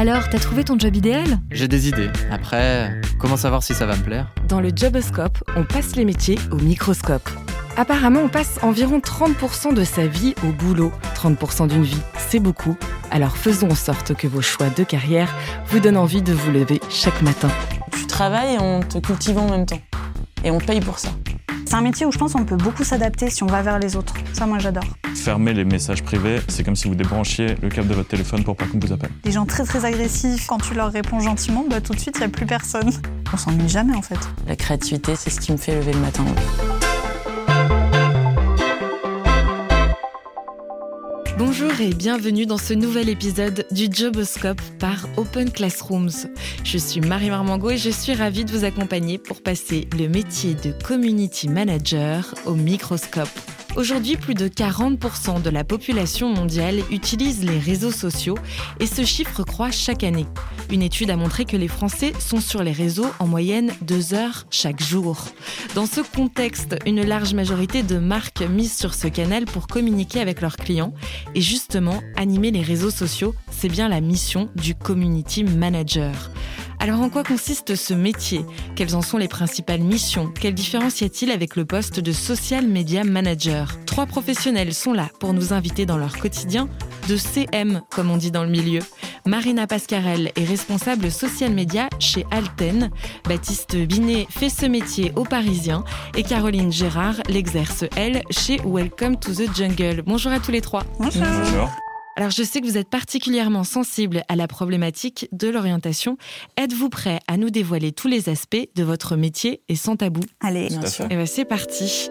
Alors, t'as trouvé ton job idéal? J'ai des idées. Après, comment savoir si ça va me plaire? Dans le Joboscope, on passe les métiers au microscope. Apparemment, on passe environ 30% de sa vie au boulot. 30% d'une vie, c'est beaucoup. Alors faisons en sorte que vos choix de carrière vous donnent envie de vous lever chaque matin. Tu travailles et on te cultive en même temps. Et on te paye pour ça. C'est un métier où je pense qu'on peut beaucoup s'adapter si on va vers les autres. Ça, moi, j'adore. Fermer les messages privés, c'est comme si vous débranchiez le câble de votre téléphone pour pas qu'on vous appelle. Les gens très très agressifs, quand tu leur réponds gentiment, bah, tout de suite, il n'y a plus personne. On s'ennuie jamais en fait. La créativité, c'est ce qui me fait lever le matin. Bonjour et bienvenue dans ce nouvel épisode du Joboscope par Open Classrooms. Je suis Marie Marmango et je suis ravie de vous accompagner pour passer le métier de community manager au microscope. Aujourd'hui, plus de 40% de la population mondiale utilise les réseaux sociaux et ce chiffre croît chaque année. Une étude a montré que les Français sont sur les réseaux en moyenne deux heures chaque jour. Dans ce contexte, une large majorité de marques misent sur ce canal pour communiquer avec leurs clients et justement, animer les réseaux sociaux, c'est bien la mission du community manager. Alors en quoi consiste ce métier? Quelles en sont les principales missions? Quelle différence y a-t-il avec le poste de social media manager? Trois professionnels sont là pour nous inviter dans leur quotidien de CM, comme on dit dans le milieu. Marina Pascarel est responsable social media chez Alten. Baptiste Binet fait ce métier aux Parisiens. Et Caroline Gérard l'exerce, elle, chez Welcome to the Jungle. Bonjour à tous les trois. Bonjour. Bonjour. Alors je sais que vous êtes particulièrement sensible à la problématique de l'orientation. Êtes-vous prêt à nous dévoiler tous les aspects de votre métier et sans tabou? Allez, Bien sûr. Eh ben c'est parti.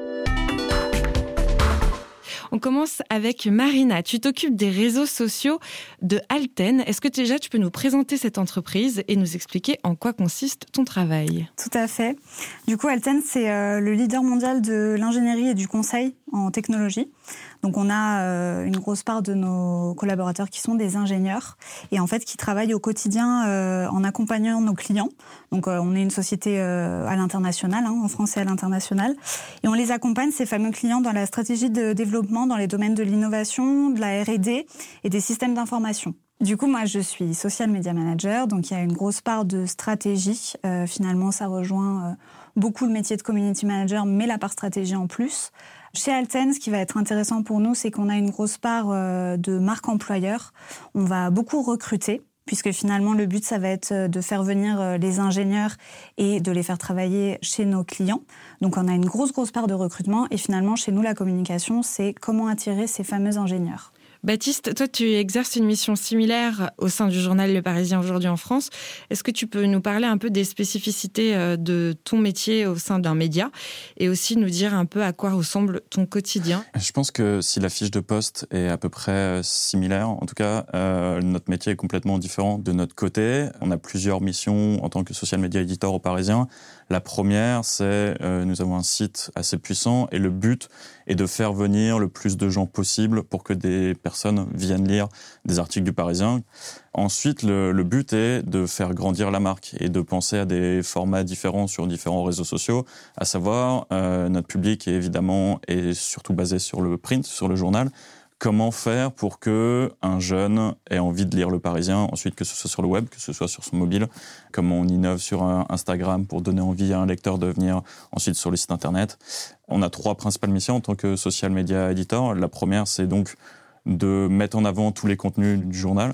On commence avec Marina. Tu t'occupes des réseaux sociaux de Alten. Est-ce que déjà tu peux nous présenter cette entreprise et nous expliquer en quoi consiste ton travail? Tout à fait. Du coup, Alten, c'est euh, le leader mondial de l'ingénierie et du conseil en technologie. Donc, on a euh, une grosse part de nos collaborateurs qui sont des ingénieurs et en fait qui travaillent au quotidien euh, en accompagnant nos clients. Donc, euh, on est une société à l'international, hein, en France et à l'international, et on les accompagne ces fameux clients dans la stratégie de développement dans les domaines de l'innovation, de la R&D et des systèmes d'information. Du coup, moi, je suis social media manager, donc il y a une grosse part de stratégie. Euh, finalement, ça rejoint euh, beaucoup le métier de community manager, mais la part stratégie en plus. Chez Alten, ce qui va être intéressant pour nous, c'est qu'on a une grosse part euh, de marque employeur. On va beaucoup recruter, puisque finalement, le but, ça va être euh, de faire venir euh, les ingénieurs et de les faire travailler chez nos clients. Donc, on a une grosse, grosse part de recrutement. Et finalement, chez nous, la communication, c'est comment attirer ces fameux ingénieurs. Baptiste, toi tu exerces une mission similaire au sein du journal Le Parisien aujourd'hui en France. Est-ce que tu peux nous parler un peu des spécificités euh, de ton métier au sein d'un média et aussi nous dire un peu à quoi ressemble ton quotidien? Je pense que si la fiche de poste est à peu près euh, similaire, en tout cas, euh, notre métier est complètement différent de notre côté. On a plusieurs missions en tant que social media editor au Parisien. La première, c'est euh, nous avons un site assez puissant et le but est de faire venir le plus de gens possible pour que des personnes viennent lire des articles du Parisien. Ensuite, le, but est de faire grandir la marque et de penser à des formats différents sur différents réseaux sociaux, à savoir euh, notre public est évidemment et surtout basé sur le print, sur le journal. Comment faire pour que un jeune ait envie de lire Le Parisien, ensuite que ce soit sur le web, que ce soit sur son mobile, comment on innove sur Instagram pour donner envie à un lecteur de venir ensuite sur le site internet. On a trois principales missions en tant que social media editor. La première, c'est donc de mettre en avant tous les contenus du journal.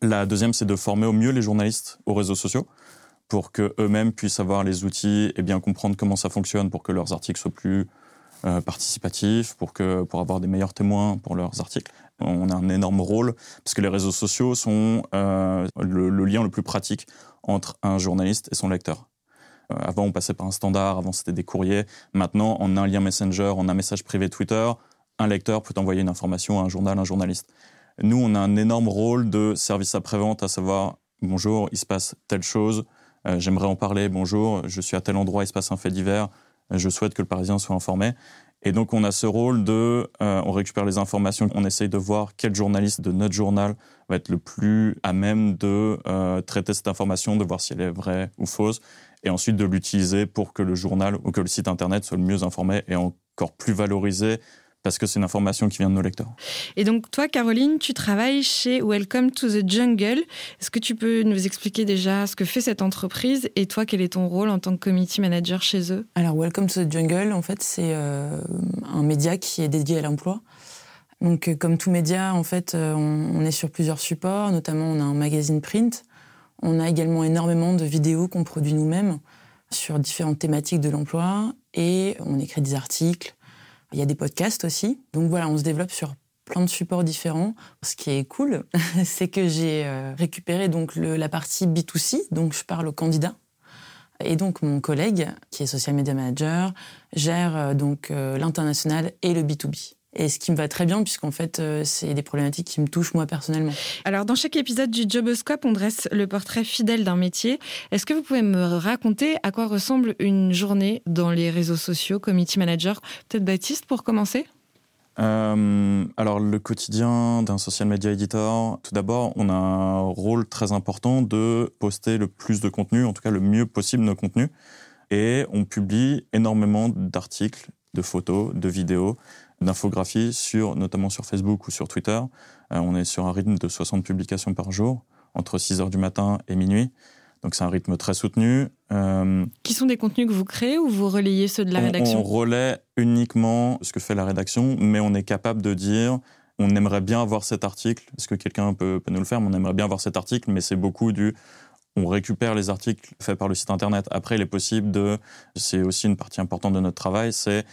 La deuxième, c'est de former au mieux les journalistes aux réseaux sociaux pour que eux-mêmes puissent avoir les outils et bien comprendre comment ça fonctionne pour que leurs articles soient plus euh, participatifs, pour que pour avoir des meilleurs témoins pour leurs articles. On a un énorme rôle parce que les réseaux sociaux sont euh, le, lien le plus pratique entre un journaliste et son lecteur. Euh, avant, on passait par un standard, avant c'était des courriers. Maintenant, en un lien Messenger, en un message privé Twitter, un lecteur peut envoyer une information à un journal, un journaliste. Nous, on a un énorme rôle de service après-vente, à savoir bonjour, il se passe telle chose, euh, j'aimerais en parler, bonjour, je suis à tel endroit, il se passe un fait divers, je souhaite que le Parisien soit informé. Et donc, on a ce rôle de, euh, on récupère les informations, on essaye de voir quel journaliste de notre journal va être le plus à même de euh, traiter cette information, de voir si elle est vraie ou fausse, et ensuite de l'utiliser pour que le journal ou que le site internet soit le mieux informé et encore plus valorisé parce que c'est une information qui vient de nos lecteurs. Et donc toi, Caroline, tu travailles chez Welcome to the Jungle. Est-ce que tu peux nous expliquer déjà ce que fait cette entreprise et toi, quel est ton rôle en tant que community manager chez eux? Alors Welcome to the Jungle, en fait, c'est euh, un média qui est dédié à l'emploi. Donc euh, comme tout média, en fait, euh, on, on est sur plusieurs supports, notamment on a un magazine print. On a également énormément de vidéos qu'on produit nous-mêmes sur différentes thématiques de l'emploi et on écrit des articles, il y a des podcasts aussi. Donc voilà, on se développe sur plein de supports différents. Ce qui est cool, c'est que j'ai euh, récupéré donc la partie B2C, donc je parle aux candidats. Et donc mon collègue, qui est social media manager, gère euh, donc euh, l'international et le B2B. Et ce qui me va très bien, puisqu'en fait, c'est des problématiques qui me touchent moi personnellement. Alors, dans chaque épisode du Joboscope, on dresse le portrait fidèle d'un métier. Est-ce que vous pouvez me raconter à quoi ressemble une journée dans les réseaux sociaux, committee manager Peut-être Baptiste pour commencer? Euh, alors le quotidien d'un social media editor, tout d'abord, on a un rôle très important de poster le plus de contenu, en tout cas le mieux possible nos contenus, et on publie énormément d'articles, de photos, de vidéos, d'infographies sur, notamment sur Facebook ou sur Twitter. Euh, on est sur un rythme de 60 publications par jour, entre 6 heures du matin et minuit. Donc c'est un rythme très soutenu. Euh, Qui sont des contenus que vous créez ou vous relayez ceux de la on, rédaction On relaie uniquement ce que fait la rédaction, mais on est capable de dire on aimerait bien avoir cet article. Est-ce que quelqu'un peut, peut, nous le faire? On aimerait bien avoir cet article, mais c'est beaucoup du on récupère les articles faits par le site internet. Après, il est possible de, c'est aussi une partie importante de notre travail, c'est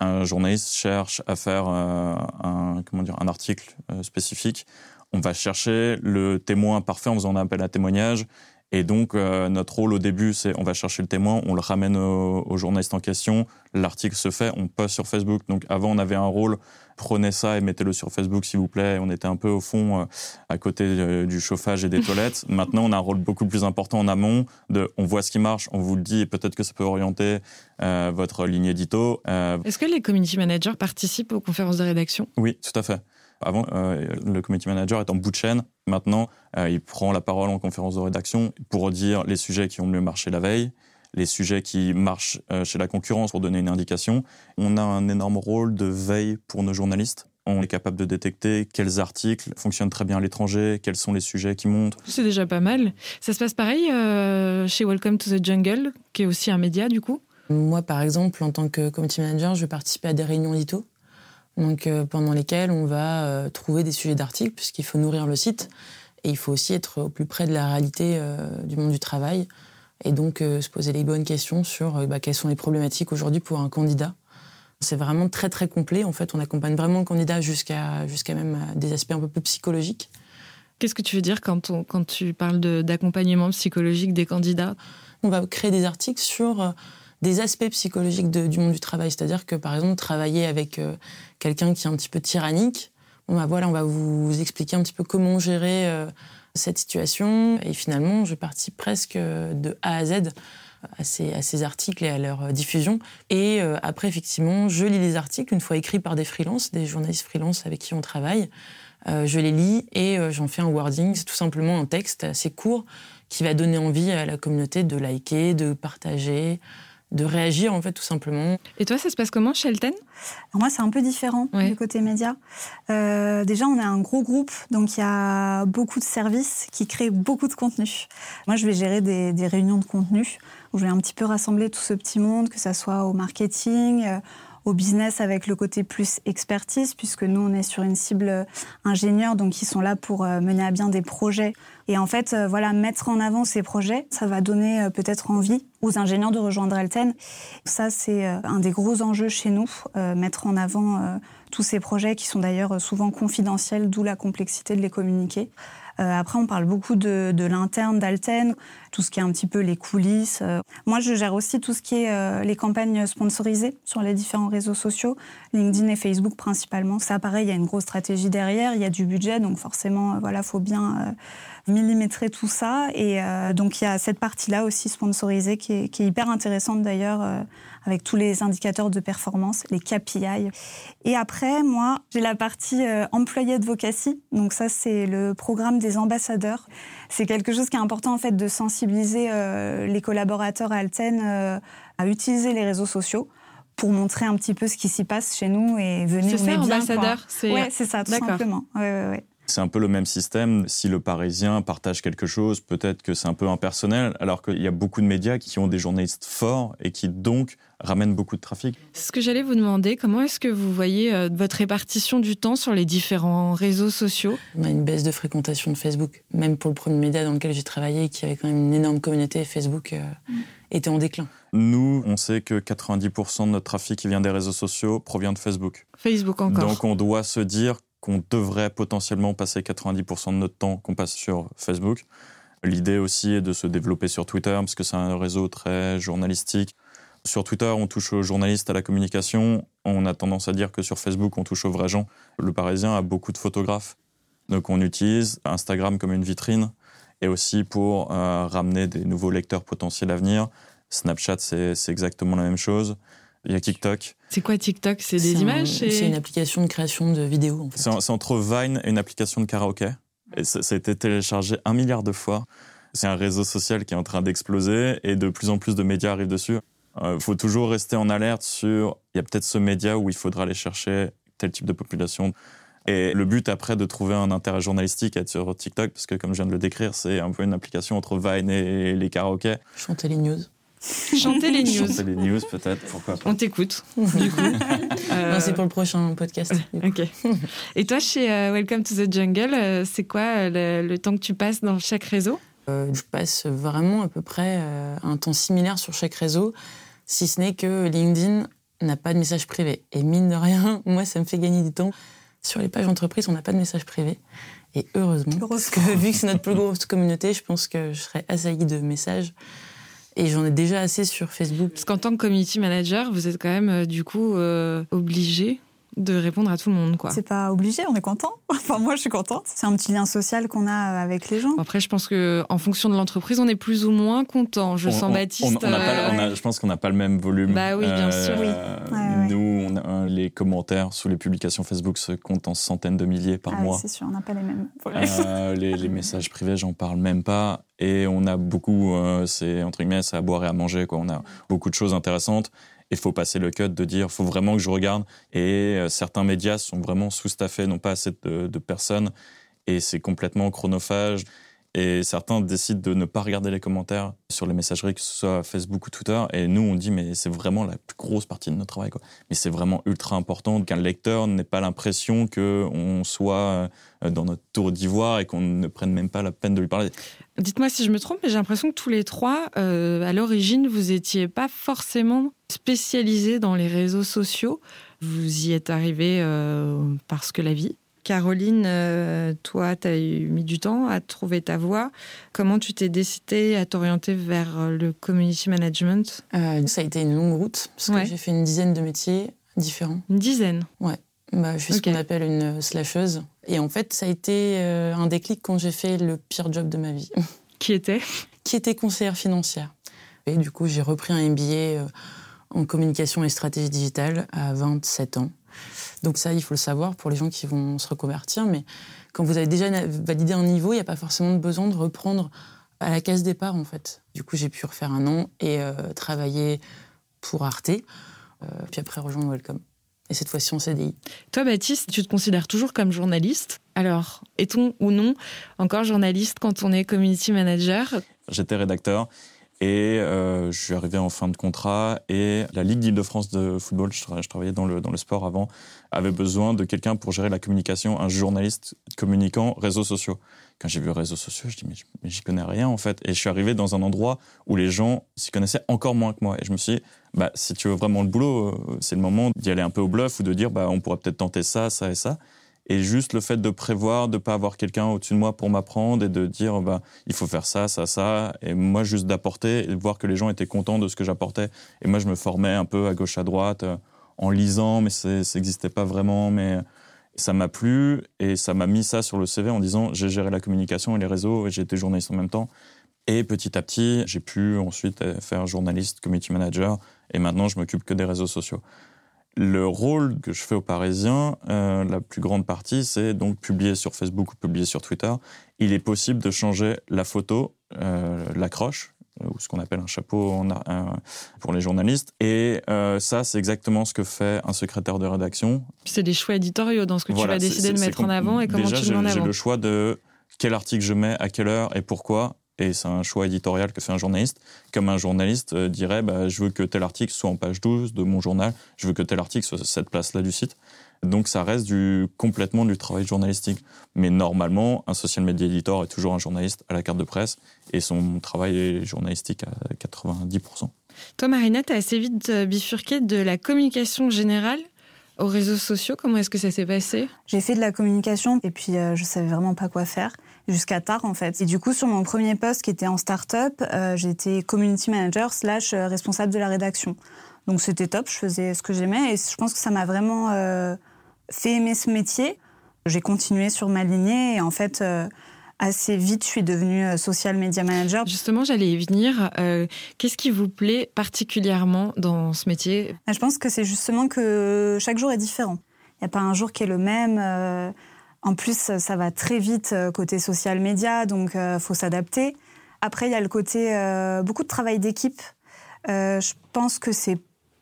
un journaliste cherche à faire euh, un, comment dire, un article euh, spécifique. On va chercher le témoin parfait en faisant un appel à témoignage et donc, euh, notre rôle au début, c'est on va chercher le témoin, on le ramène au, au journaliste en question, l'article se fait, on poste sur Facebook. Donc, avant, on avait un rôle, prenez ça et mettez-le sur Facebook, s'il vous plaît. On était un peu au fond, euh, à côté euh, du chauffage et des toilettes. Maintenant, on a un rôle beaucoup plus important en amont de on voit ce qui marche, on vous le dit, et peut-être que ça peut orienter votre ligne édito. Est-ce que les community managers participent aux conférences de rédaction? Oui, tout à fait. Avant, euh, le community manager est en bout de chaîne. Maintenant, euh, il prend la parole en conférence de rédaction pour dire les sujets qui ont mieux marché la veille, les sujets qui marchent euh, chez la concurrence pour donner une indication. On a un énorme rôle de veille pour nos journalistes. On est capable de détecter quels articles fonctionnent très bien à l'étranger, quels sont les sujets qui montent. C'est déjà pas mal. Ça se passe pareil euh, chez Welcome to the Jungle, qui est aussi un média du coup? Moi, par exemple, en tant que community manager, je vais participer à des réunions édito donc euh, pendant lesquelles on va euh, trouver des sujets d'articles puisqu'il faut nourrir le site et il faut aussi être au plus près de la réalité euh, du monde du travail et donc se poser les bonnes questions sur bah, quelles sont les problématiques aujourd'hui pour un candidat. C'est vraiment très très complet. En fait, on accompagne vraiment le candidat jusqu'à jusqu'à même des aspects un peu plus psychologiques. Qu'est-ce que tu veux dire quand, on, quand tu parles d'accompagnement psychologique des candidats? On va créer des articles sur des aspects psychologiques du monde du travail. C'est-à-dire que, par exemple, travailler avec euh, quelqu'un qui est un petit peu tyrannique, bah, voilà, on va vous expliquer un petit peu comment gérer euh, cette situation. Et finalement, je participe presque de A à Z à ces, articles et à leur diffusion. Et euh, après, effectivement, je lis les articles, une fois écrits par des freelances, des journalistes freelance avec qui on travaille. Euh, je les lis et euh, j'en fais un wording. C'est tout simplement un texte assez court qui va donner envie à la communauté de liker, de partager, de réagir en fait tout simplement. Et toi, ça se passe comment, Shelton Moi, c'est un peu différent Ouais. du côté média. Euh, déjà, on est un gros groupe, donc il y a beaucoup de services qui créent beaucoup de contenu. Moi, je vais gérer des, des réunions de contenu où je vais un petit peu rassembler tout ce petit monde, que ça soit au marketing, euh, au business avec le côté plus expertise, puisque nous, on est sur une cible ingénieur, donc ils sont là pour euh, mener à bien des projets. Et en fait, euh, voilà, mettre en avant ces projets, ça va donner euh, peut-être envie aux ingénieurs de rejoindre Alten. Ça, c'est un des gros enjeux chez nous, mettre en avant tous ces projets qui sont d'ailleurs souvent confidentiels, d'où la complexité de les communiquer. Euh, après, on parle beaucoup de, de l'interne d'Alten, tout ce qui est un petit peu les coulisses. Euh, moi, je gère aussi tout ce qui est euh, les campagnes sponsorisées sur les différents réseaux sociaux, LinkedIn et Facebook principalement. Ça, pareil, il y a une grosse stratégie derrière, il y a du budget, donc forcément, voilà, faut bien millimétrer tout ça. Et donc, il y a cette partie-là aussi sponsorisée qui est, qui est hyper intéressante d'ailleurs, avec tous les indicateurs de performance, les KPI. Et après, moi, j'ai la partie euh, employé advocacy. Donc ça, c'est le programme des ambassadeurs. C'est quelque chose qui est important en fait de sensibiliser euh, les collaborateurs à Alten euh, à utiliser les réseaux sociaux pour montrer un petit peu ce qui s'y passe chez nous et venir C'est ça, ambassadeur. C'est Ouais, c'est ça, tout simplement. Ouais, ouais, ouais. C'est un peu le même système. Si le Parisien partage quelque chose, peut-être que c'est un peu impersonnel, alors qu'il y a beaucoup de médias qui ont des journalistes forts et qui donc ramènent beaucoup de trafic. C'est ce que j'allais vous demander. Comment est-ce que vous voyez euh, votre répartition du temps sur les différents réseaux sociaux? On a une baisse de fréquentation de Facebook. Même pour le premier média dans lequel j'ai travaillé, qui avait quand même une énorme communauté, Facebook euh, était en déclin. Nous, on sait que 90% de notre trafic qui vient des réseaux sociaux provient de Facebook. Facebook encore. Donc on doit se dire qu'on devrait potentiellement passer 90% de notre temps qu'on passe sur Facebook. L'idée aussi est de se développer sur Twitter parce que c'est un réseau très journalistique. Sur Twitter, on touche aux journalistes, à la communication. On a tendance à dire que sur Facebook, on touche aux vrais gens. Le Parisien a beaucoup de photographes. Donc on utilise Instagram comme une vitrine et aussi pour euh, ramener des nouveaux lecteurs potentiels à venir. Snapchat, c'est c'est exactement la même chose. Il y a TikTok. C'est quoi TikTok? C'est des un- images? C'est une application de création de vidéos. En fait. C'est entre Vine et une application de karaoké. Et ça, ça a été téléchargé un milliard de fois. C'est un réseau social qui est en train d'exploser et de plus en plus de médias arrivent dessus. Il faut toujours rester en alerte sur, il y a peut-être ce média où il faudra aller chercher tel type de population. Et le but après de trouver un intérêt journalistique à être sur TikTok, parce que comme je viens de le décrire, c'est un peu une application entre Vine et les karaokés. Chanter les news. Chanter les news. Chanter les news peut-être, pourquoi pas. On t'écoute, du coup. Euh, Non, c'est pour le prochain podcast. Ok. Et toi, chez euh, Welcome to the Jungle, euh, c'est quoi euh, le, le temps que tu passes dans chaque réseau? Euh, je passe vraiment à peu près euh, un temps similaire sur chaque réseau, si ce n'est que LinkedIn n'a pas de message privé. Et mine de rien, moi, ça me fait gagner du temps. Sur les pages d'entreprise, on n'a pas de message privé. Et heureusement, parce que vu que c'est notre plus grosse communauté, je pense que je serais assaillie de messages. Et j'en ai déjà assez sur Facebook. Parce qu'en tant que community manager, vous êtes quand même, euh, du coup, euh, obligé de répondre à tout le monde, quoi. C'est pas obligé, on est content. Enfin, moi, je suis contente. C'est un petit lien social qu'on a avec les gens. Après, je pense que en fonction de l'entreprise, on est plus ou moins content. Je On- sens on- Baptiste. on- on n'a pas- euh, on a- je pense qu'on n'a pas le même volume. Bah oui, bien sûr. Oui. Euh, Ouais, ouais. Nous, on a, les commentaires sous les publications Facebook se comptent en centaines de milliers par Ah oui, mois. c'est sûr, on n'a pas les mêmes. Euh, les, les messages privés, j'en parle même pas. Et on a beaucoup, euh, c'est entre guillemets, c'est à boire et à manger. Quoi. On a beaucoup de choses intéressantes. Il faut passer le cut de dire, faut vraiment que je regarde. Et euh, certains médias sont vraiment sous-staffés, n'ont pas assez de, de personnes. Et c'est complètement chronophage. Et certains décident de ne pas regarder les commentaires sur les messageries, que ce soit Facebook ou Twitter. Et nous, on dit, mais c'est vraiment la plus grosse partie de notre travail. Quoi. Mais c'est vraiment ultra important qu'un lecteur n'ait pas l'impression qu'on soit euh, dans notre tour d'ivoire et qu'on ne prenne même pas la peine de lui parler. Dites-moi si je me trompe, mais j'ai l'impression que tous les trois, euh, à l'origine, vous étiez pas forcément spécialisés dans les réseaux sociaux. Vous y êtes arrivés euh, parce que la vie. Caroline, euh, toi, tu as mis du temps à trouver ta voie. Comment tu t'es décidée à t'orienter vers euh, le community management? Euh, ça a été une longue route, parce que Ouais. j'ai fait une dizaine de métiers différents. Une dizaine? Bah, je suis ce qu'on appelle une slasheuse. Et en fait, ça a été euh, un déclic quand j'ai fait le pire job de ma vie, Qui était? Qui était conseillère financière. Et du coup, j'ai repris un MBA euh, en communication et stratégie digitale à 27 ans. Donc ça, il faut le savoir pour les gens qui vont se reconvertir. Mais quand vous avez déjà validé un niveau, il n'y a pas forcément besoin de reprendre à la case départ, en fait. Du coup, j'ai pu refaire un an et euh, travailler pour Arte. euh, puis après, rejoindre Welcome. Et cette fois-ci en CDI. Toi, Baptiste, tu te considères toujours comme journaliste? Alors, est-on ou non encore journaliste quand on est community manager? J'étais rédacteur et euh, je suis arrivé en fin de contrat et la Ligue d'Île-de-France de football, je, je travaillais dans le, dans le sport avant, avait besoin de quelqu'un pour gérer la communication, un journaliste communicant réseaux sociaux. Quand j'ai vu réseaux sociaux, je dis mais j'y connais rien en fait. Et je suis arrivé dans un endroit où les gens s'y connaissaient encore moins que moi. Et je me suis dit, bah, si tu veux vraiment le boulot, euh, c'est le moment d'y aller un peu au bluff ou de dire bah, on pourrait peut-être tenter ça, ça et ça. Et juste le fait de prévoir, de pas avoir quelqu'un au-dessus de moi pour m'apprendre et de dire bah il faut faire ça, ça, ça. Et moi juste d'apporter et de voir que les gens étaient contents de ce que j'apportais. Et moi je me formais un peu à gauche à droite euh, en lisant, mais ça n'existait pas vraiment. Mais ça m'a plu et ça m'a mis ça sur le CV en disant j'ai géré la communication et les réseaux et j'ai été journaliste en même temps. Et petit à petit, j'ai pu ensuite euh, faire journaliste, community manager, et maintenant je m'occupe que des réseaux sociaux. Le rôle que je fais aux Parisiens, euh, la plus grande partie, c'est donc publier sur Facebook ou publier sur Twitter. Il est possible de changer la photo, euh, l'accroche, ou ce qu'on appelle un chapeau en, pour les journalistes. Et ça, c'est exactement ce que fait un secrétaire de rédaction. C'est des choix éditoriaux dans ce que tu vas décider de mettre en avant et comment tu le mets en avant. J'ai le choix de quel article je mets, à quelle heure et pourquoi. Et c'est un choix éditorial que fait un journaliste. Comme un journaliste euh, dirait, bah, je veux que tel article soit en page 12 de mon journal, je veux que tel article soit à cette place-là du site. Donc ça reste du, complètement du travail journalistique. Mais normalement, un social media editor est toujours un journaliste à la carte de presse et son travail est journalistique à 90%. Toi, Marina, tu as assez vite euh, bifurqué de la communication générale aux réseaux sociaux. Comment est-ce que ça s'est passé? J'ai fait de la communication et puis euh, je savais vraiment pas quoi faire jusqu'à tard en fait. Et du coup, sur mon premier poste qui était en start-up, euh, j'étais community manager slash euh, responsable de la rédaction. Donc c'était top, je faisais ce que j'aimais et je pense que ça m'a vraiment fait aimer ce métier. J'ai continué sur ma lignée et en fait assez vite, je suis devenue euh, social media manager. Justement, j'allais y venir. Euh, qu'est-ce qui vous plaît particulièrement dans ce métier? Ah, Je pense que c'est justement que chaque jour est différent. Il n'y a pas un jour qui est le même. Euh, en plus, ça va très vite côté social media, donc il faut s'adapter. Après, il y a le côté beaucoup de travail d'équipe. je pense que c'est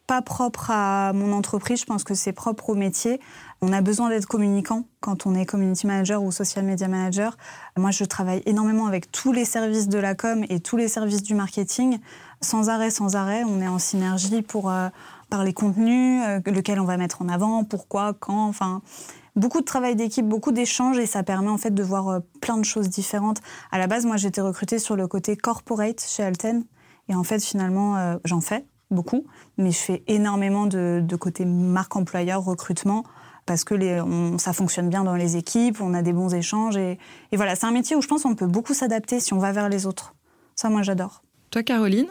pas propre à mon entreprise, je pense que c'est propre au métier. On a besoin d'être communicant quand on est community manager ou social media manager. Moi, je travaille énormément avec tous les services de la com et tous les services du marketing. Sans arrêt, sans arrêt, on est en synergie pour euh, parler contenu, euh, lequel on va mettre en avant, pourquoi, quand, enfin beaucoup de travail d'équipe, beaucoup d'échanges et ça permet en fait de voir euh, plein de choses différentes. À la base, moi, j'étais recrutée sur le côté corporate chez Alten et en fait, finalement, j'en fais beaucoup, mais je fais énormément de, côté marque employeur, recrutement, parce que les, ça fonctionne bien dans les équipes, on a des bons échanges. Et, voilà, c'est un métier où je pense qu'on peut beaucoup s'adapter si on va vers les autres. Ça, moi, j'adore. Toi, Caroline?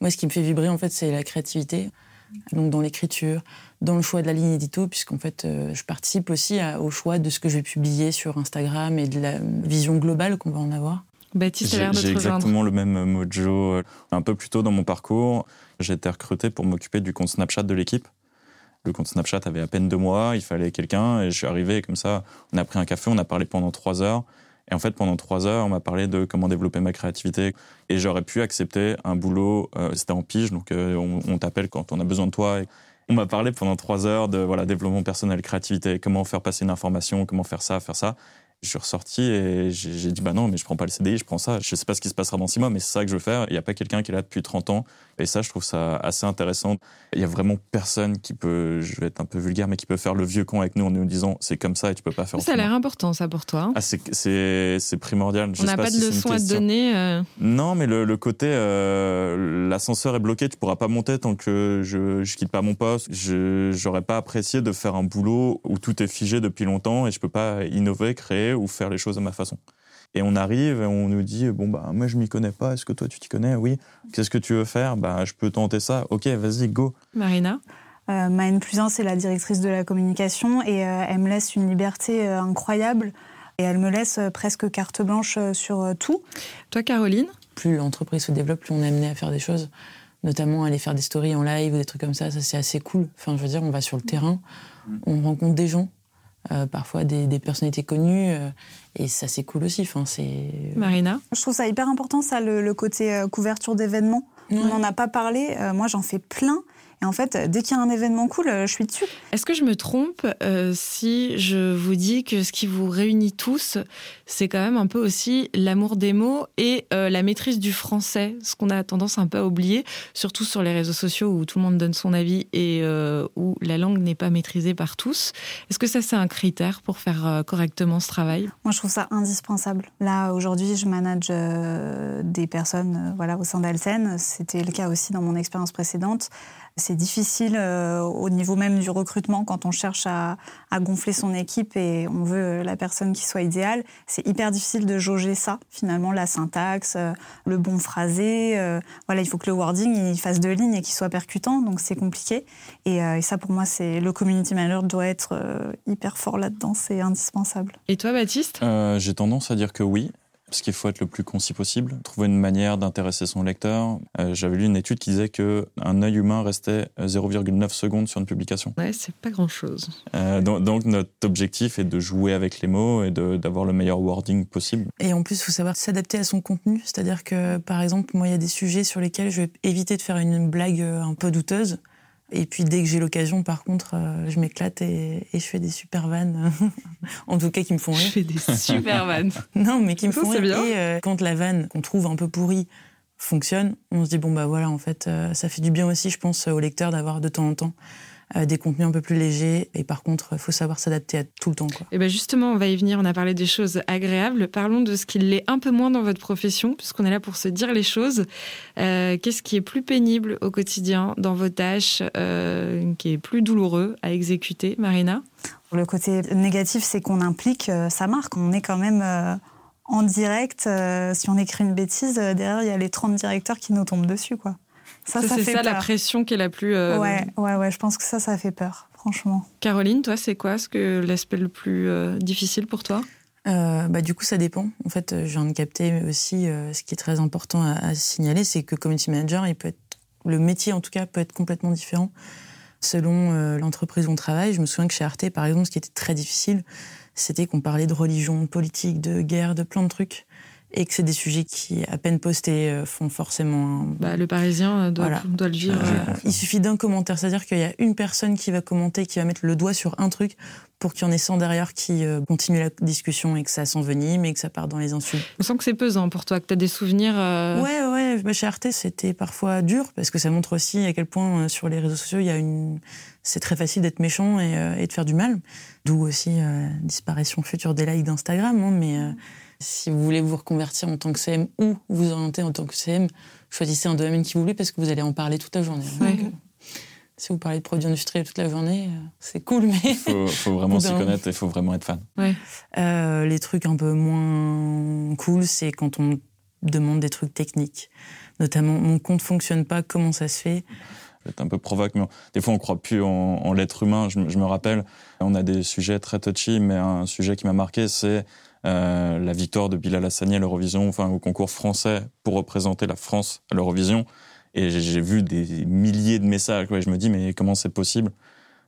Moi, ce qui me fait vibrer, en fait, c'est la créativité. Donc, dans l'écriture, dans le choix de la ligne édito, puisqu'en fait, euh, je participe aussi au choix de ce que je vais publier sur Instagram et de la vision globale qu'on va en avoir. Baptiste a J'ai exactement le même mojo. Euh, un peu plus tôt dans mon parcours, j'ai été recruté pour m'occuper du compte Snapchat de l'équipe. Le compte Snapchat avait à peine deux mois, il fallait quelqu'un, et je suis arrivé comme ça, on a pris un café, on a parlé pendant trois heures. Et en fait, pendant trois heures, on m'a parlé de comment développer ma créativité. Et j'aurais pu accepter un boulot, euh, c'était en pige, donc euh, on, t'appelle quand on a besoin de toi. Et on m'a parlé pendant trois heures de voilà développement personnel, créativité, comment faire passer une information, comment faire ça, faire ça. Je suis ressorti et j'ai dit bah non mais je prends pas le CDI, je prends ça. Je sais pas ce qui se passera dans six mois, mais c'est ça que je veux faire. Il n'y a pas quelqu'un qui est là depuis 30 ans et ça je trouve ça assez intéressant. Il y a vraiment personne qui peut, je vais être un peu vulgaire, mais qui peut faire le vieux con avec nous en nous disant c'est comme ça et tu peux pas faire. Ça a l'air important ça pour toi. Hein. Ah c'est primordial. On n'a pas, de leçon à te donner. Euh. Non mais le, côté euh, l'ascenseur est bloqué, tu pourras pas monter tant que je je quitte pas mon poste. Je j'aurais pas apprécié de faire un boulot où tout est figé depuis longtemps et je peux pas innover, créer ou faire les choses à ma façon. Et on arrive et on nous dit bon bah moi je m'y connais pas, est-ce que toi tu t'y connais? Oui. Qu'est-ce que tu veux faire? Bah je peux tenter ça. Ok, vas-y, go. Marina? Euh, ma N plus 1, c'est la directrice de la communication et euh, elle me laisse une liberté euh, incroyable et elle me laisse presque carte blanche sur tout. Toi, Caroline? Plus l'entreprise se développe, plus on est amené à faire des choses, notamment aller faire des stories en live ou des trucs comme ça. Ça, c'est assez cool. Enfin, je veux dire, on va sur le terrain, on rencontre des gens, euh, parfois des, personnalités connues. Euh, et ça, c'est cool aussi. Enfin, c'est... Marina Je trouve ça hyper important, ça, le, côté euh, couverture d'événements. On n'en a pas parlé. moi, j'en fais plein. Et en fait, dès qu'il y a un événement cool, je suis dessus. Est-ce que je me trompe si je vous dis que ce qui vous réunit tous, c'est quand même un peu aussi l'amour des mots et euh, la maîtrise du français, ce qu'on a tendance un peu à oublier, surtout sur les réseaux sociaux où tout le monde donne son avis et euh, où la langue n'est pas maîtrisée par tous. Est-ce que ça, c'est un critère pour faire euh, correctement ce travail? Moi, je trouve ça indispensable. Là, aujourd'hui, je manage des personnes voilà, au sein d'Alten. C'était le cas aussi dans mon expérience précédente. C'est difficile au niveau même du recrutement quand on cherche à, à, gonfler son équipe et on veut la personne qui soit idéale. C'est hyper difficile de jauger ça, finalement, la syntaxe, euh, le bon phrasé. Euh, voilà, il faut que le wording il fasse deux lignes et qu'il soit percutant, donc c'est compliqué. Et, euh, ça, pour moi, c'est le community manager doit être hyper fort là-dedans, c'est indispensable. Et toi, Baptiste? J'ai tendance à dire que oui. Parce qu'il faut être le plus concis possible, trouver une manière d'intéresser son lecteur. Euh, j'avais lu une étude qui disait que un œil humain restait 0,9 secondes sur une publication. Ouais, c'est pas grand-chose. Euh, donc, donc, notre objectif est de jouer avec les mots et d'avoir le meilleur wording possible. Et en plus, il faut savoir s'adapter à son contenu. C'est-à-dire que, par exemple, moi, il y a des sujets sur lesquels je vais éviter de faire une blague un peu douteuse. Et puis dès que j'ai l'occasion, par contre, euh, je m'éclate et, et, je fais des super vannes. en tout cas, qui me font rire. Je fais des super vannes. non, mais qui me font rire. Bien. Et euh, quand la vanne qu'on trouve un peu pourrie fonctionne, on se dit bon bah voilà, en fait, euh, ça fait du bien aussi, je pense, au lecteur d'avoir de temps en temps euh, des contenus un peu plus légers. Et par contre, il faut savoir s'adapter à tout le temps. Quoi. Et ben justement, on va y venir. On a parlé des choses agréables. Parlons de ce qui l'est un peu moins dans votre profession, puisqu'on est là pour se dire les choses. Euh, Qu'est-ce qui est plus pénible au quotidien dans vos tâches, euh, qui est plus douloureux à exécuter, Marina? Le côté négatif, c'est qu'on implique euh, sa marque. On est quand même euh, en direct. Euh, si on écrit une bêtise, derrière, il y a les 30 directeurs qui nous tombent dessus, quoi. Ça, ça, ça c'est ça peur. la pression qui est la plus. Euh... Ouais, ouais, ouais. Je pense que ça, ça fait peur, franchement. Caroline, toi, c'est quoi ce que l'aspect le plus euh, difficile pour toi? Euh, bah, du coup, ça dépend. En fait, je viens de capter aussi euh, ce qui est très important à, à signaler, c'est que community manager, il peut être, le métier en tout cas, peut être complètement différent selon euh, l'entreprise où on travaille. Je me souviens que chez Arte, par exemple, ce qui était très difficile, c'était qu'on parlait de religion, de politique, de guerre, de plein de trucs et que c'est des sujets qui, à peine postés, font forcément... Un... Bah, le Parisien doit, voilà. doit le vivre. Euh, il suffit d'un commentaire, c'est-à-dire qu'il y a une personne qui va commenter, qui va mettre le doigt sur un truc pour qu'il y en ait 100 derrière qui euh, continuent la discussion et que ça s'envenime et que ça part dans les insultes. On sent que c'est pesant pour toi, que tu as des souvenirs... Euh... Ouais, ouais. Bah, chez Arte, c'était parfois dur parce que ça montre aussi à quel point sur les réseaux sociaux, il y a une... c'est très facile d'être méchant et, et, de faire du mal. D'où aussi disparition future des likes d'Instagram, hein, mais si vous voulez vous reconvertir en tant que CM ou vous orienter en tant que CM, choisissez un domaine qui vous plaît parce que vous allez en parler toute la journée. Ouais. Donc, si vous parlez de produits industriels toute la journée, c'est cool, mais... Il faut, faut, vraiment s'y connaître et il faut vraiment être fan. Ouais. Euh, les trucs un peu moins cool, c'est quand on demande des trucs techniques. Notamment, mon compte fonctionne pas, comment ça se fait? Être un peu provoque, mais des fois on croit plus en, en l'être humain. Je, je, me rappelle, on a des sujets très touchy, mais un sujet qui m'a marqué, c'est euh, la victoire de Bilal Hassani à l'Eurovision, enfin au concours français pour représenter la France à l'Eurovision. Et j'ai vu des milliers de messages. Ouais, je me dis mais comment c'est possible?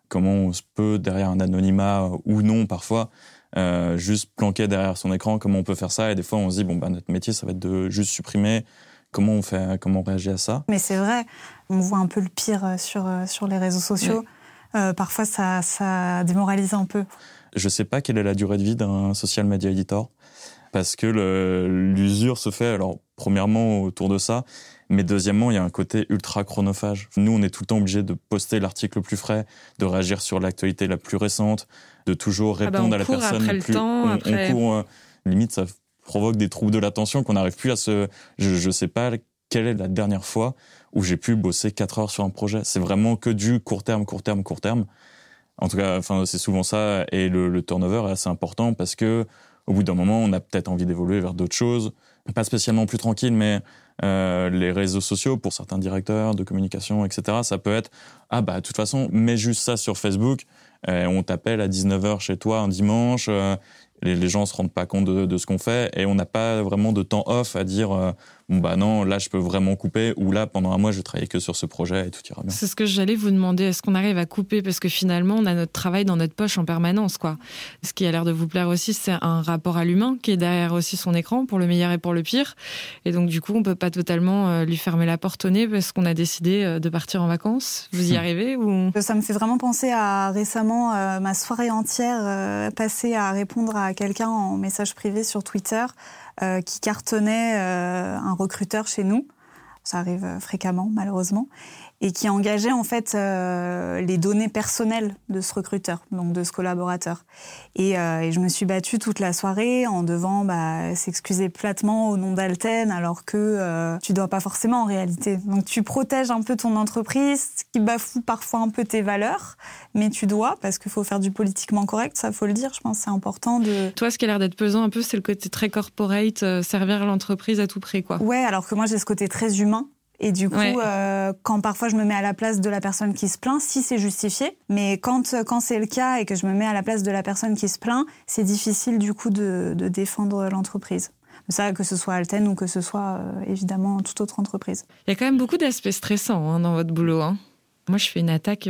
Comment on se peut derrière un anonymat ou non parfois euh, juste planquer derrière son écran? Comment on peut faire ça? Et des fois on se dit bon bah notre métier ça va être de juste supprimer. Comment on fait Comment on réagit à ça? Mais c'est vrai, on voit un peu le pire sur sur les réseaux sociaux. Euh, parfois ça, ça démoralise un peu. Je sais pas quelle est la durée de vie d'un social media editor parce que l'usure se fait alors premièrement autour de ça, mais deuxièmement il y a un côté ultra chronophage. Nous on est tout le temps obligé de poster l'article le plus frais, de réagir sur l'actualité la plus récente, de toujours répondre ah bah à la personne le plus. Temps, on, après... on court euh, limite ça provoque des troubles de l'attention qu'on n'arrive plus à se. Je, je sais pas quelle est la dernière fois où j'ai pu bosser 4 heures sur un projet. C'est vraiment que du court terme, court terme, court terme. En tout cas, enfin, c'est souvent ça. Et le, le, turnover est assez important parce que, au bout d'un moment, on a peut-être envie d'évoluer vers d'autres choses. Pas spécialement plus tranquille, mais euh, les réseaux sociaux, pour certains directeurs de communication, etc., ça peut être ah bah de toute façon, mets juste ça sur Facebook. Et on t'appelle à 19h chez toi un dimanche. Euh, les, les, gens se rendent pas compte de, de ce qu'on fait et on n'a pas vraiment de temps off à dire euh, bon bah non là je peux vraiment couper ou là pendant un mois je travaille que sur ce projet et tout ira bien. C'est ce que j'allais vous demander est-ce qu'on arrive à couper? Parce que finalement on a notre travail dans notre poche en permanence quoi. Ce qui a l'air de vous plaire aussi c'est un rapport à l'humain qui est derrière aussi son écran pour le meilleur et pour le pire et donc du coup on peut pas totalement euh, lui fermer la porte au nez parce qu'on a décidé euh, de partir en vacances. Vous y arrivez ou? Ça me fait vraiment penser à récemment euh, ma soirée entière euh, passée à répondre à quelqu'un en message privé sur Twitter euh, qui cartonnait euh, un recruteur chez nous. Ça arrive fréquemment, malheureusement. Et qui engageait en fait euh, les données personnelles de ce recruteur, donc de ce collaborateur. Et, euh, et je me suis battue toute la soirée en devant bah, s'excuser platement au nom d'Alten, alors que euh, tu dois pas forcément en réalité. Donc tu protèges un peu ton entreprise, ce qui bafoue parfois un peu tes valeurs, mais tu dois parce qu'il faut faire du politiquement correct, ça faut le dire. Je pense c'est important de. Toi, ce qui a l'air d'être pesant un peu, c'est le côté très corporate, euh, servir l'entreprise à tout prix, quoi. Ouais, alors que moi j'ai ce côté très humain. Et du coup, ouais. euh, quand parfois je me mets à la place de la personne qui se plaint, si c'est justifié, mais quand, quand c'est le cas et que je me mets à la place de la personne qui se plaint, c'est difficile du coup de, de défendre l'entreprise. ça, que ce soit Alten ou que ce soit évidemment toute autre entreprise. Il y a quand même beaucoup d'aspects stressants hein, dans votre boulot. Hein. Moi, je fais une attaque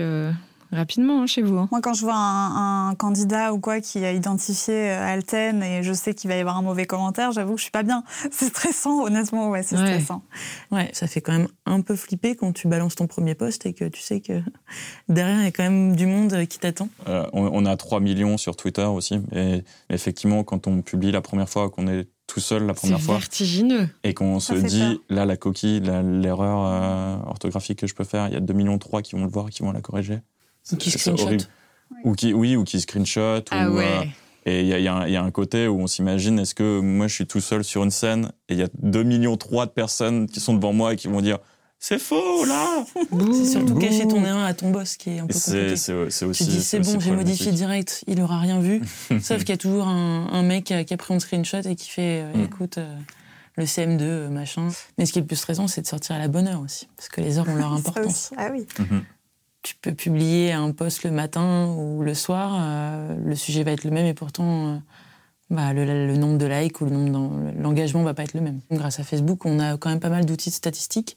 rapidement hein, chez vous. Hein. Moi, quand je vois un, candidat ou quoi qui a identifié euh, Alten et je sais qu'il va y avoir un mauvais commentaire, j'avoue que je suis pas bien. C'est stressant, honnêtement, ouais, c'est stressant. Ouais, ça fait quand même un peu flipper quand tu balances ton premier poste et que tu sais que derrière, il y a quand même du monde qui t'attend. Euh, on, a 3 millions sur Twitter aussi. Et effectivement, quand on publie la première fois, qu'on est tout seul la première fois. vertigineux. Et qu'on se dit, là, la coquille, l'erreur euh, orthographique que je peux faire, il y a 2 millions 3 qui vont le voir, qui vont la corriger. Ou qui screenshot. Ou qui, oui, ou qui screenshot. Ah ou, ouais. Euh, et il y, y, a un côté où on s'imagine, est-ce que moi je suis tout seul sur une scène et il y a 2 millions 3 de personnes qui sont devant moi et qui vont dire c'est faux là C'est surtout cacher ton erreur à ton boss qui est un peu compliqué. C'est aussi. Tu dis c'est bon, j'ai modifié direct, il aura rien vu. Sauf qu'il y a toujours un, un, mec qui a pris un screenshot et qui fait euh, mm. écoute. Euh, le CM2, machin. Mais ce qui est le plus stressant, c'est de sortir à la bonne heure aussi. Parce que les heures ont leur importance. Ah oui. Mm-hmm tu peux publier un post le matin ou le soir, euh, le sujet va être le même et pourtant euh, bah, le, nombre de likes ou le nombre l'engagement va pas être le même. Grâce à Facebook, on a quand même pas mal d'outils statistiques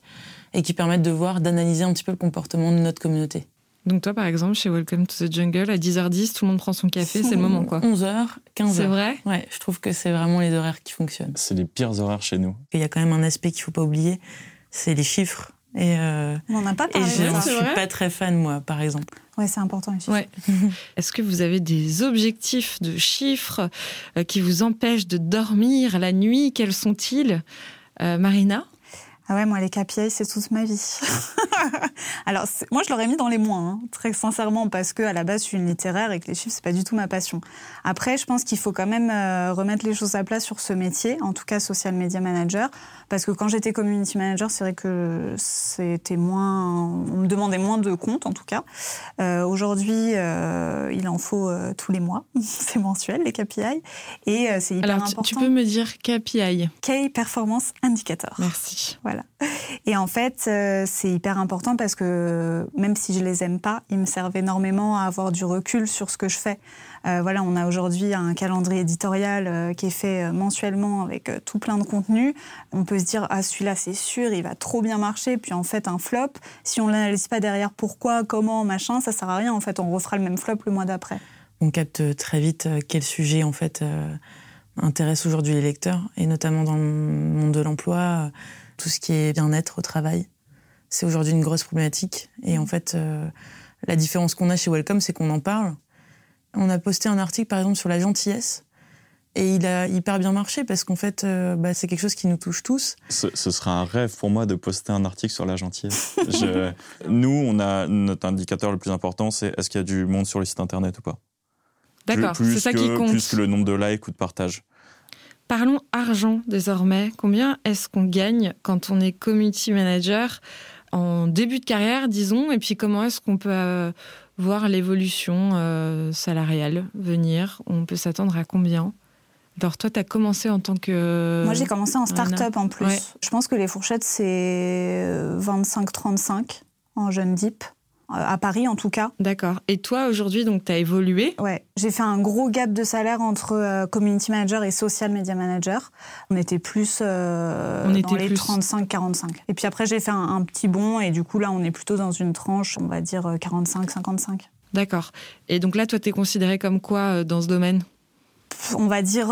et qui permettent de voir, d'analyser un petit peu le comportement de notre communauté. Donc toi, par exemple, chez Welcome to the Jungle, à 10h10, tout le monde prend son café, c'est le moment quoi 11h, 15h. C'est vrai? Ouais, je trouve que c'est vraiment les horaires qui fonctionnent. C'est les pires horaires chez nous. Il y a quand même un aspect qu'il faut pas oublier, c'est les chiffres. Et euh, on n'en a pas parlé. Et je ne suis pas très fan, moi, par exemple. Ouais, c'est important. Ouais. Est-ce que vous avez des objectifs de chiffres euh, qui vous empêchent de dormir la nuit? Quels sont-ils? Euh, Marina? Ah ouais, moi, les KPI, c'est toute ma vie. Alors, moi, je l'aurais mis dans les moins, hein, très sincèrement, parce que à la base, je suis une littéraire et que les chiffres, c'est pas du tout ma passion. Après, je pense qu'il faut quand même euh, remettre les choses à plat sur ce métier, en tout cas social media manager, parce que quand j'étais community manager, c'est vrai que c'était moins, on me demandait moins de comptes, en tout cas. Euh, Aujourd'hui, euh, il en faut tous les mois, c'est mensuel les KPI, et c'est hyper Alors, important. Tu peux me dire KPI Key Performance Indicator. Merci. Voilà. Et en fait, c'est hyper important parce que même si je les aime pas, ils me servent énormément à avoir du recul sur ce que je fais. Euh, voilà, on a aujourd'hui un calendrier éditorial euh, qui est fait mensuellement avec tout plein de contenu. On peut se dire ah celui-là c'est sûr, il va trop bien marcher, puis en fait un flop. Si on l'analyse pas derrière pourquoi, comment, machin, ça sert à rien. En fait, on refera le même flop le mois d'après. On capte très vite quel sujet en fait intéresse aujourd'hui les lecteurs et notamment dans le monde de l'emploi tout ce qui est bien-être au travail. C'est aujourd'hui une grosse problématique. Et en fait, euh, la différence qu'on a chez Welcome, c'est qu'on en parle. On a posté un article, par exemple, sur la gentillesse. Et il a hyper bien marché parce qu'en fait, euh, bah, c'est quelque chose qui nous touche tous. Ce, ce, sera un rêve pour moi de poster un article sur la gentillesse. Je, nous, on a notre indicateur le plus important, c'est est-ce qu'il y a du monde sur le site internet ou pas? D'accord, c'est ça qui compte. Plus que le nombre de likes ou de partages. Parlons argent désormais. Combien est-ce qu'on gagne quand on est community manager en début de carrière, disons, et puis comment est-ce qu'on peut euh, voir l'évolution euh, salariale venir? On peut s'attendre à combien? Alors toi, tu as commencé en tant que... Moi, j'ai commencé en start-up en plus. Je pense que les fourchettes, c'est 25-35 euh, en jeune deep à Paris en tout cas. D'accord. Et toi aujourd'hui, donc tu as évolué Ouais, j'ai fait un gros gap de salaire entre euh, community manager et social media manager. On était plus euh, on dans les 35-45. Et puis après, j'ai fait un, petit bond et du coup là, on est plutôt dans une tranche, on va dire 45-55. Euh, D'accord. Et donc là, toi, tu es considéré comme quoi dans ce domaine? On va dire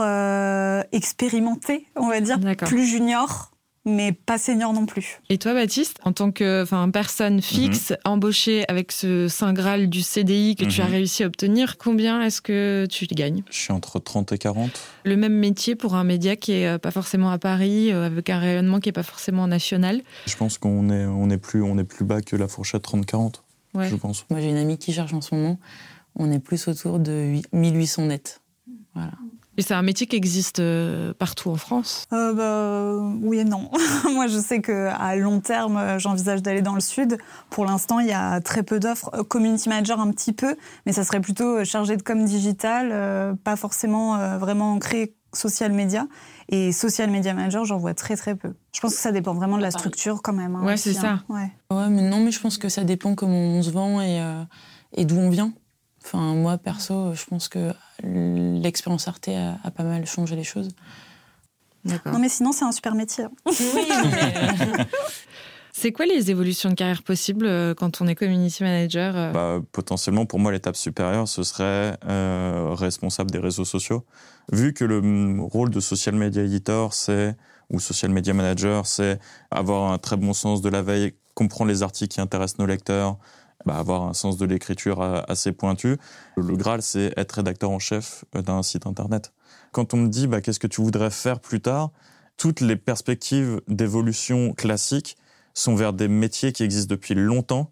expérimenté, on va dire plus junior mais pas senior non plus. Et toi, Baptiste, en tant que enfin, personne fixe, mhm. embauchée avec ce Saint Graal du CDI que tu as mhm. réussi à obtenir, combien est-ce que tu gagnes? Je suis entre 30 et 40. Le même métier pour un média qui est euh, pas forcément à Paris, euh, avec un rayonnement qui est pas forcément national Je pense qu'on est, on est, plus, on est plus bas que la fourchette 30-40, je pense. Moi, j'ai une amie qui cherche en ce moment. On est plus autour de 1800 nets. Voilà. Et c'est un métier qui existe euh, partout en France? Euh, bah, Oui et non. Moi, je sais qu'à long terme, euh, j'envisage d'aller dans le sud. Pour l'instant, il y a très peu d'offres. Euh, community manager, un petit peu, mais ça serait plutôt chargé de com digital, pas forcément vraiment ancré social media. Et social media manager, j'en vois très très peu. Je pense que ça dépend vraiment de la structure quand même. Hein, ouais, c'est ça. Hein. Ouais. ouais. mais non, mais je pense que ça dépend comment on se vend et, et d'où on vient. Enfin, moi, perso, je pense que l'expérience Arte a, pas mal changé les choses. Non, mais sinon, c'est un super métier. Oui, C'est quoi les évolutions de carrière possibles euh, quand on est community manager euh? Bah, Potentiellement, pour moi, l'étape supérieure, ce serait euh, responsable des réseaux sociaux. Vu que le mm, rôle de social media editor, c'est ou social media manager, c'est avoir un très bon sens de la veille, comprendre les articles qui intéressent nos lecteurs, bah, avoir un sens de l'écriture assez pointu. Le Graal, c'est être rédacteur en chef d'un site internet. Quand on me dit bah, qu'est-ce que tu voudrais faire plus tard, toutes les perspectives d'évolution classiques sont vers des métiers qui existent depuis longtemps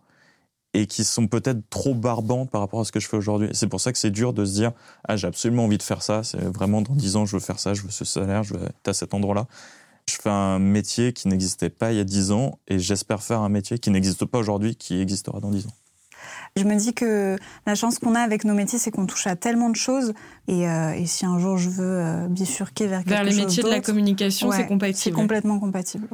et qui sont peut-être trop barbants par rapport à ce que je fais aujourd'hui. C'est pour ça que c'est dur de se dire ah j'ai absolument envie de faire ça, c'est vraiment dans 10 ans je veux faire ça, je veux ce salaire, je veux être à cet endroit-là. Je fais un métier qui n'existait pas il y a 10 ans et j'espère faire un métier qui n'existe pas aujourd'hui qui existera dans 10 ans. Je me dis que la chance qu'on a avec nos métiers, c'est qu'on touche à tellement de choses. Et, euh, si un jour je veux euh, bifurquer vers, vers les métiers de la communication, c'est compatible. C'est complètement compatible.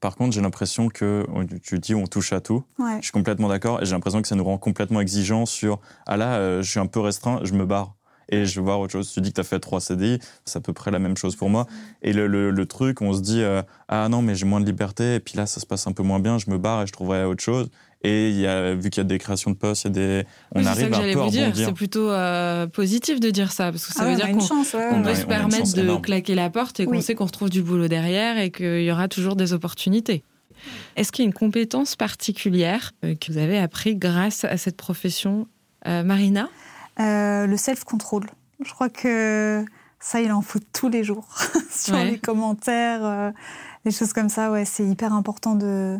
par, contre, j'ai l'impression que tu dis on touche à tout. Je suis complètement d'accord et j'ai l'impression que ça nous rend complètement exigeants sur ah là, euh, je suis un peu restreint, je me barre et je veux voir autre chose. Tu dis que tu as fait trois CDI, c'est à peu près la même chose pour moi. Et le, le, truc, on se dit, ah non, mais j'ai moins de liberté, et puis là, ça se passe un peu moins bien, je me barre et je trouverai autre chose. Et il y a, vu qu'il y a des créations de postes, il y a des, on arrive un peu à rebondir. C'est plutôt euh, positif de dire ça, parce que ça ah veut dire qu'on peut se permettre de claquer la porte et qu'on sait qu'on retrouve du boulot derrière et qu'il y aura toujours des opportunités. Est-ce qu'il y a une compétence particulière euh, que vous avez appris grâce à cette profession, euh, Marina? Le self-control. Je crois que ça, il en faut tous les jours. Sur les commentaires, des choses comme ça, ouais, c'est hyper important de,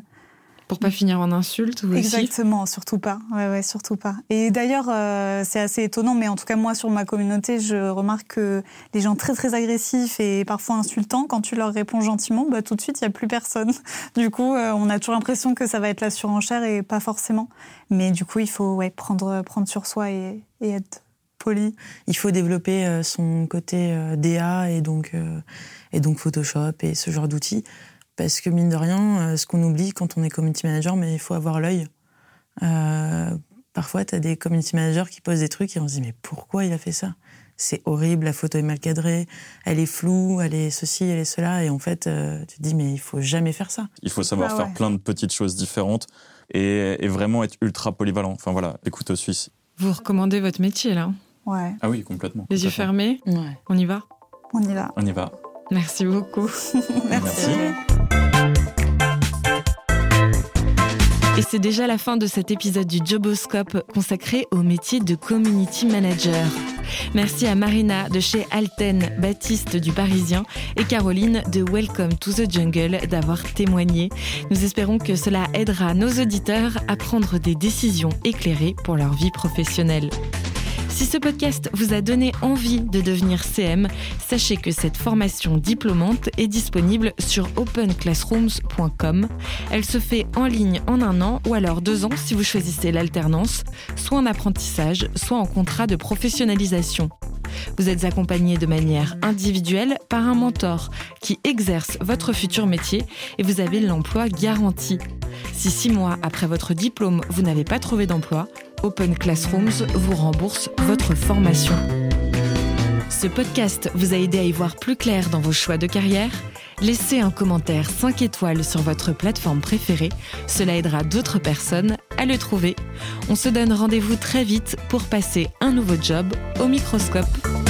pour pas finir en insulte ou Exactement, surtout pas. Ouais, ouais, surtout pas. Et d'ailleurs, euh, c'est assez étonnant, mais en tout cas, moi, sur ma communauté, je remarque que les gens très, très agressifs et parfois insultants, quand tu leur réponds gentiment, bah, tout de suite, il n'y a plus personne. Du coup, euh, on a toujours l'impression que ça va être la surenchère et pas forcément. Mais du coup, il faut ouais, prendre, prendre sur soi et, être poli. Il faut développer euh, son côté DA et donc, et donc Photoshop et ce genre d'outils parce que mine de rien, euh, ce qu'on oublie quand on est community manager, mais il faut avoir l'œil. Euh, parfois, tu as des community managers qui posent des trucs et on se dit mais pourquoi il a fait ça? C'est horrible, la photo est mal cadrée, elle est floue, elle est ceci, elle est cela. Et en fait, euh, tu te dis mais il faut jamais faire ça. Il faut savoir ah faire plein de petites choses différentes et, vraiment être ultra polyvalent. Enfin voilà, écoute au Suisse. Vous recommandez votre métier là Ouais. Ah oui, complètement. Les yeux fermés ouais. On y va? On y va. On y va. Merci beaucoup. Merci. Et c'est déjà la fin de cet épisode du Joboscope consacré au métier de community manager. Merci à Marina de chez Alten, Baptiste du Parisien et Caroline de Welcome to the Jungle d'avoir témoigné. Nous espérons que cela aidera nos auditeurs à prendre des décisions éclairées pour leur vie professionnelle. Si ce podcast vous a donné envie de devenir CM, sachez que cette formation diplômante est disponible sur openclassrooms.com. Elle se fait en ligne en un an ou alors deux ans si vous choisissez l'alternance, soit en apprentissage, soit en contrat de professionnalisation. Vous êtes accompagné de manière individuelle par un mentor qui exerce votre futur métier et vous avez l'emploi garanti. Si six mois après votre diplôme, vous n'avez pas trouvé d'emploi, Open Classrooms vous rembourse votre formation. Ce podcast vous a aidé à y voir plus clair dans vos choix de carrière? Laissez un commentaire 5 étoiles sur votre plateforme préférée, cela aidera d'autres personnes à le trouver. On se donne rendez-vous très vite pour passer un nouveau job au microscope.